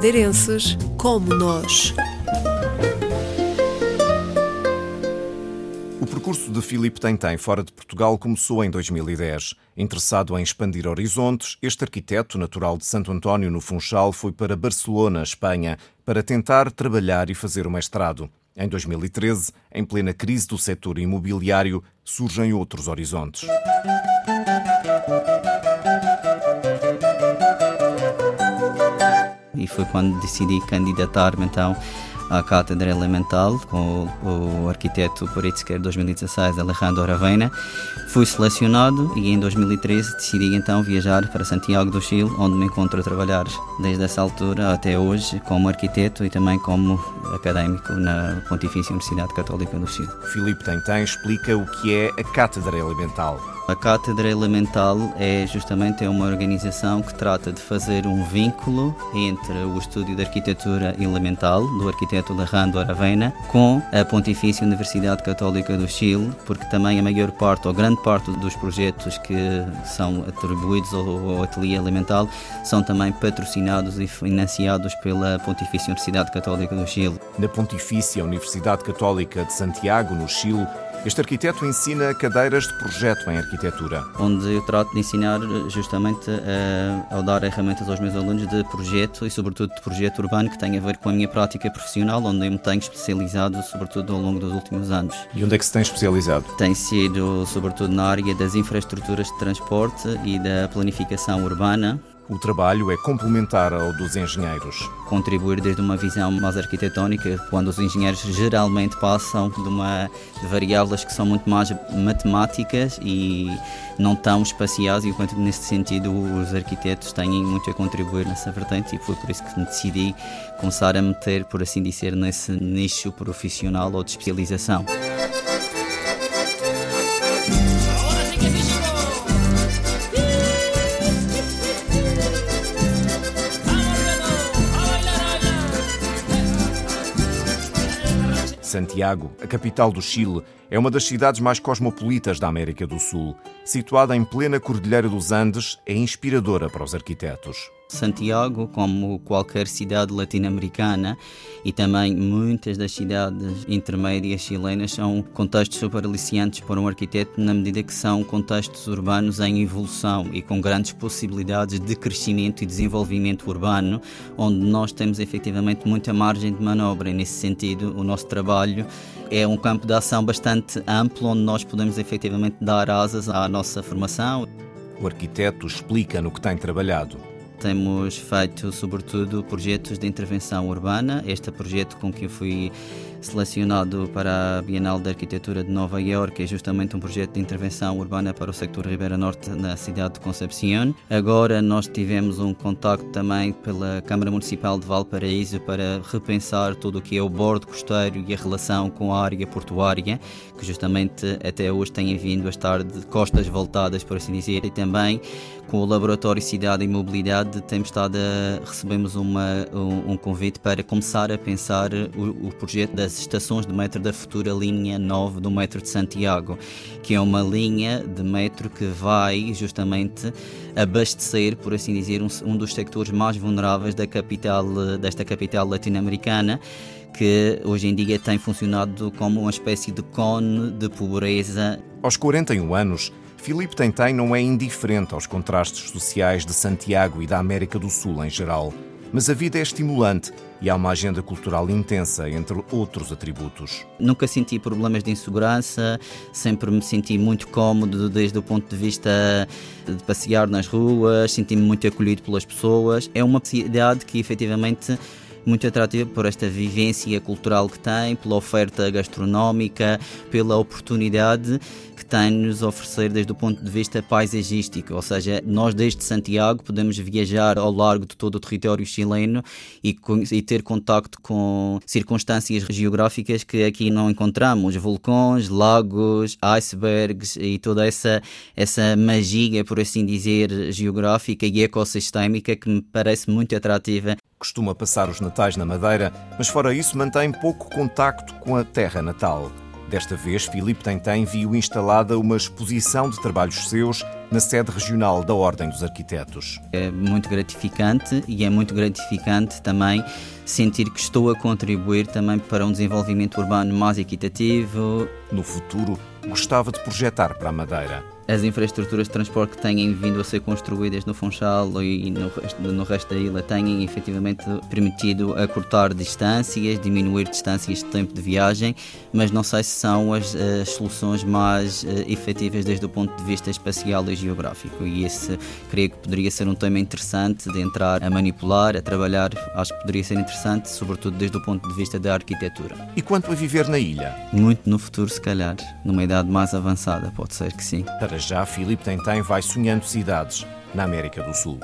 madeirenses como nós. O percurso de Filipe Tentem fora de Portugal começou em 2010. Interessado em expandir horizontes, este arquiteto natural de Santo António, no Funchal, foi para Barcelona, Espanha, para tentar trabalhar e fazer o mestrado. Em 2013, em plena crise do setor imobiliário, surgem outros horizontes. Foi quando decidi candidatar-me então à Cátedra Elemental com o, o arquiteto Poritzker 2016, Alejandro Aravena. Fui selecionado e em 2013 decidi então viajar para Santiago do Chile, onde me encontro a trabalhar desde essa altura até hoje como arquiteto e também como académico na Pontifícia Universidade Católica do Chile. Filipe Tentem explica o que é a Cátedra Elemental. A Cátedra Elemental é justamente uma organização que trata de fazer um vínculo entre o estúdio de arquitetura elemental do arquiteto Alejandro Aravena com a Pontifícia Universidade Católica do Chile, porque também a maior parte ou grande parte dos projetos que são atribuídos ao, ao Ateliê Elemental são também patrocinados e financiados pela Pontifícia Universidade Católica do Chile. Na Pontifícia Universidade Católica de Santiago, no Chile, este arquiteto ensina cadeiras de projeto em arquitetura. Onde eu trato de ensinar justamente a, a dar ferramentas aos meus alunos de projeto e, sobretudo, de projeto urbano que tem a ver com a minha prática profissional, onde eu me tenho especializado, sobretudo ao longo dos últimos anos. E onde é que se tem especializado? Tem sido, sobretudo, na área das infraestruturas de transporte e da planificação urbana, o trabalho é complementar ao dos engenheiros. Contribuir desde uma visão mais arquitetónica, quando os engenheiros geralmente passam de, uma, de variáveis que são muito mais matemáticas e não tão espaciais, enquanto nesse sentido os arquitetos têm muito a contribuir nessa vertente, e foi por isso que decidi começar a meter, por assim dizer, nesse nicho profissional ou de especialização. Santiago, a capital do Chile, é uma das cidades mais cosmopolitas da América do Sul. Situada em plena Cordilheira dos Andes, é inspiradora para os arquitetos. Santiago, como qualquer cidade latino-americana e também muitas das cidades intermédias chilenas, são contextos super aliciantes para um arquiteto na medida que são contextos urbanos em evolução e com grandes possibilidades de crescimento e desenvolvimento urbano, onde nós temos efetivamente muita margem de manobra. E nesse sentido, o nosso trabalho é um campo de ação bastante amplo, onde nós podemos efetivamente dar asas à nossa formação. O arquiteto explica no que tem trabalhado. Temos feito, sobretudo, projetos de intervenção urbana. Este projeto com que eu fui selecionado para a Bienal de Arquitetura de Nova Iorque é justamente um projeto de intervenção urbana para o sector Ribeira Norte na cidade de Concepción. Agora nós tivemos um contacto também pela Câmara Municipal de Valparaíso para repensar tudo o que é o bordo costeiro e a relação com a área portuária, que justamente até hoje tem vindo a estar de costas voltadas, por assim dizer, e também com o Laboratório Cidade e Mobilidade temos estado a, recebemos uma, um, um, convite para começar a pensar o, o, projeto das estações de metro da futura linha 9 do metro de Santiago, que é uma linha de metro que vai justamente abastecer, por assim dizer, um, um dos sectores mais vulneráveis da capital, desta capital latino-americana que hoje em dia tem funcionado como uma espécie de cone de pobreza. Aos 41 anos, Filipe Tentem não é indiferente aos contrastes sociais de Santiago e da América do Sul em geral, mas a vida é estimulante e há uma agenda cultural intensa, entre outros atributos. Nunca senti problemas de insegurança, sempre me senti muito cómodo desde o ponto de vista de passear nas ruas, senti-me muito acolhido pelas pessoas. É uma cidade que efetivamente muito atrativa por esta vivência cultural que tem, pela oferta gastronómica, pela oportunidade tem-nos oferecer desde o ponto de vista paisagístico, ou seja, nós desde Santiago podemos viajar ao largo de todo o território chileno e, e ter contacto com circunstâncias geográficas que aqui não encontramos, vulcões, lagos, icebergs e toda essa, essa magia, por assim dizer, geográfica e ecossistémica que me parece muito atrativa costuma passar os natais na Madeira, mas fora isso mantém pouco contacto com a terra natal. Desta vez, Filipe Tentem viu instalada uma exposição de trabalhos seus na sede regional da Ordem dos Arquitetos. É muito gratificante e é muito gratificante também sentir que estou a contribuir também para um desenvolvimento urbano mais equitativo. No futuro, gostava de projetar para a Madeira as infraestruturas de transporte que têm vindo a ser construídas no Funchal e no resto, no resto da ilha têm efetivamente permitido acortar distâncias, diminuir distâncias de tempo de viagem, mas não sei se são as, as soluções mais uh, efetivas desde o ponto de vista espacial e geográfico. E esse creio que poderia ser um tema interessante de entrar a manipular, a trabalhar. Acho que poderia ser interessante, sobretudo desde o ponto de vista da arquitetura. E quanto a viver na ilha? Muito no futuro, se calhar, numa idade mais avançada, pode ser que sim. Já, Filipe Tentem vai sonhando cidades na América do Sul.